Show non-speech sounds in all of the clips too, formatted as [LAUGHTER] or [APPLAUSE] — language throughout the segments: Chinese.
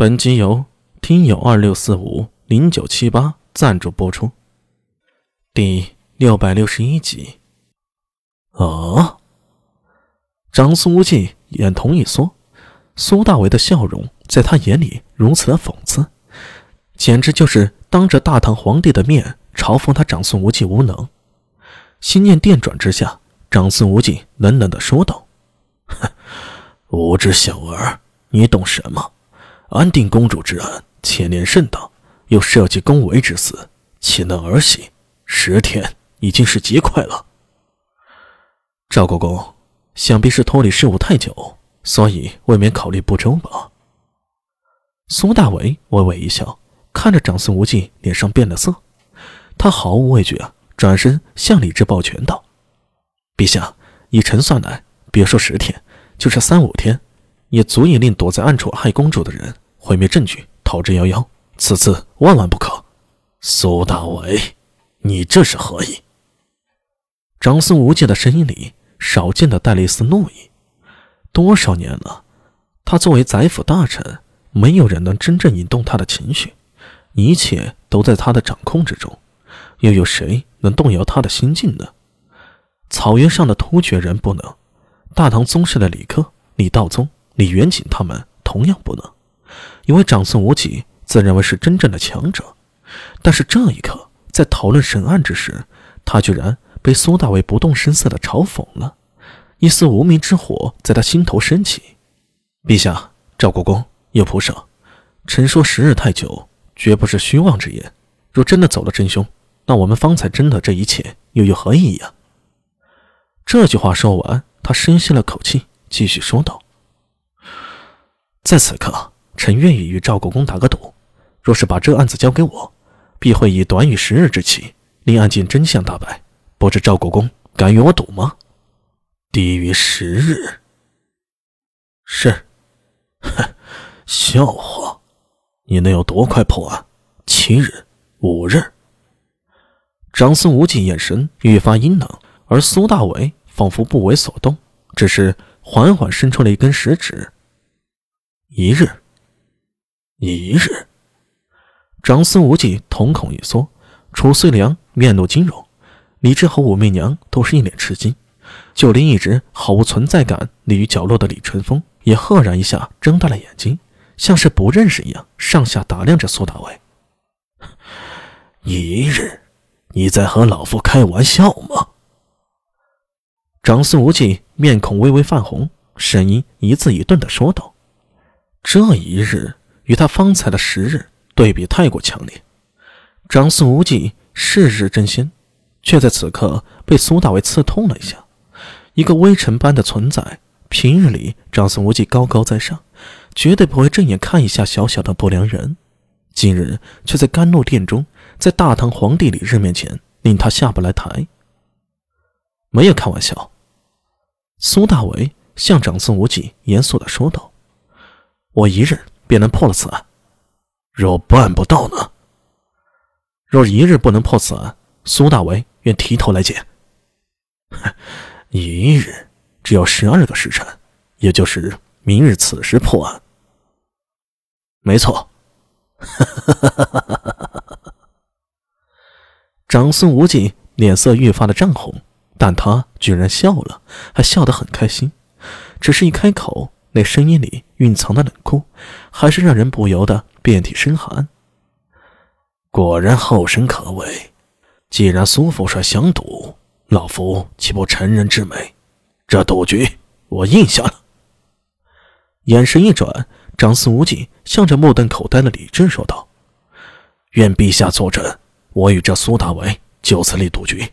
本集由听友二六四五零九七八赞助播出，第六百六十一集。啊！张苏无忌眼瞳一缩，苏大伟的笑容在他眼里如此的讽刺，简直就是当着大唐皇帝的面嘲讽他长孙无忌无能。心念电转之下，长孙无忌冷冷的说道：“哼，无知小儿，你懂什么？”安定公主之案牵连甚大，又涉及宫闱之死，岂能儿戏？十天已经是极快了。赵国公想必是脱离事务太久，所以未免考虑不周吧？苏大为微微一笑，看着长孙无忌脸上变了色，他毫无畏惧啊，转身向李治抱拳道：“陛下，以臣算来，别说十天，就是三五天。”也足以令躲在暗处害公主的人毁灭证据，逃之夭夭。此次万万不可！苏大伟，你这是何意？长孙无忌的声音里少见的带了一丝怒意。多少年了，他作为宰辅大臣，没有人能真正引动他的情绪，一切都在他的掌控之中，又有谁能动摇他的心境呢？草原上的突厥人不能，大唐宗室的李克、李道宗。李元景他们同样不能，因为长孙无忌自认为是真正的强者。但是这一刻，在讨论审案之时，他居然被苏大伟不动声色的嘲讽了，一丝无名之火在他心头升起。陛下，赵国公有仆射，臣说时日太久，绝不是虚妄之言。若真的走了真凶，那我们方才争的这一切又有何意义啊？这句话说完，他深吸了口气，继续说道。在此刻，臣愿意与赵国公打个赌。若是把这案子交给我，必会以短于十日之期令案件真相大白。不知赵国公敢与我赌吗？低于十日？是。哼，[LAUGHS] 笑话！你能有多快破案？七日？五日？长孙无忌眼神愈发阴冷，而苏大伟仿佛不为所动，只是缓缓伸出了一根食指。一日，一日。长孙无忌瞳孔一缩，楚遂良面露惊容，李治和武媚娘都是一脸吃惊，就连一直毫无存在感立于角落的李淳风也赫然一下睁大了眼睛，像是不认识一样，上下打量着苏大伟。一日，你在和老夫开玩笑吗？长孙无忌面孔微微泛红，声音一字一顿的说道。这一日与他方才的十日对比太过强烈，长孙无忌是日真仙，却在此刻被苏大为刺痛了一下。一个微臣般的存在，平日里长孙无忌高高在上，绝对不会正眼看一下小小的不良人，今日却在甘露殿中，在大唐皇帝李日面前令他下不来台。没有开玩笑，苏大为向长孙无忌严肃地说道。我一日便能破了此案，若办不到呢？若一日不能破此案，苏大为愿提头来见。[LAUGHS] 一日只要十二个时辰，也就是明日此时破案。没错。[LAUGHS] 长孙无忌脸色愈发的涨红，但他居然笑了，还笑得很开心，只是一开口。那声音里蕴藏的冷酷，还是让人不由得遍体生寒。果然后生可畏。既然苏副帅想赌，老夫岂不成人之美？这赌局我应下了。眼神一转，长孙无忌向着目瞪口呆的李治说道：“愿陛下坐镇，我与这苏大为就此立赌局，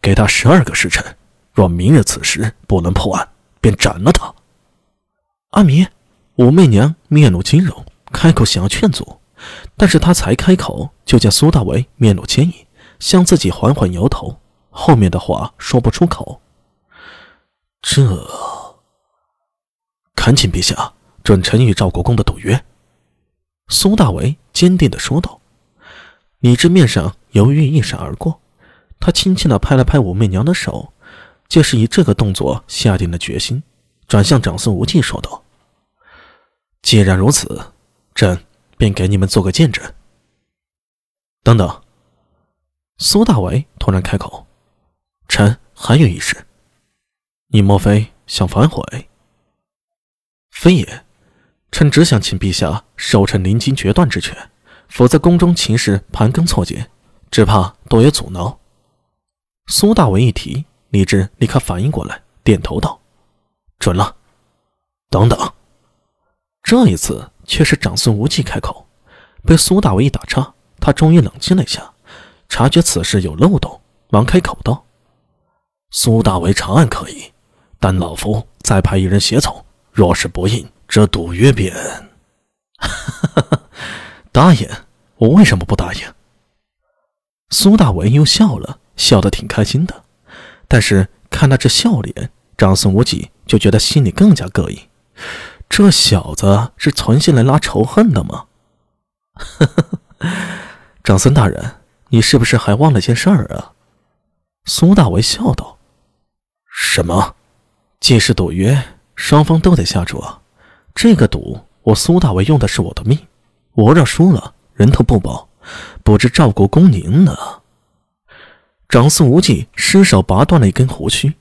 给他十二个时辰。若明日此时不能破案，便斩了他。”阿弥，武媚娘面露惊容，开口想要劝阻，但是她才开口，就见苏大为面露歉意，向自己缓缓摇头，后面的话说不出口。这，恳请陛下准臣与赵国公的赌约。苏大为坚定的说道。李治面上犹豫一闪而过，他轻轻的拍了拍武媚娘的手，就是以这个动作下定了决心。转向长孙无忌说道：“既然如此，朕便给你们做个见证。等等，苏大为突然开口：“臣还有一事，你莫非想反悔？”“非也，臣只想请陛下授臣临京决断之权，否则宫中情势盘根错节，只怕多有阻挠。”苏大为一提，李治立刻反应过来，点头道：“准了。”等等，这一次却是长孙无忌开口，被苏大为一打岔。他终于冷静了一下，察觉此事有漏洞，忙开口道：“苏大为查案可以，但老夫再派一人协从，若是不应，这赌约便…… [LAUGHS] 答应？我为什么不答应？”苏大为又笑了笑，得挺开心的。但是看他这笑脸，长孙无忌就觉得心里更加膈应。这小子是存心来拉仇恨的吗？呵呵。长孙大人，你是不是还忘了件事儿啊？苏大为笑道：“什么？既是赌约，双方都得下注。这个赌，我苏大为用的是我的命。我若输了，人头不保，不知赵国公您呢。”长孙无忌失手拔断了一根胡须，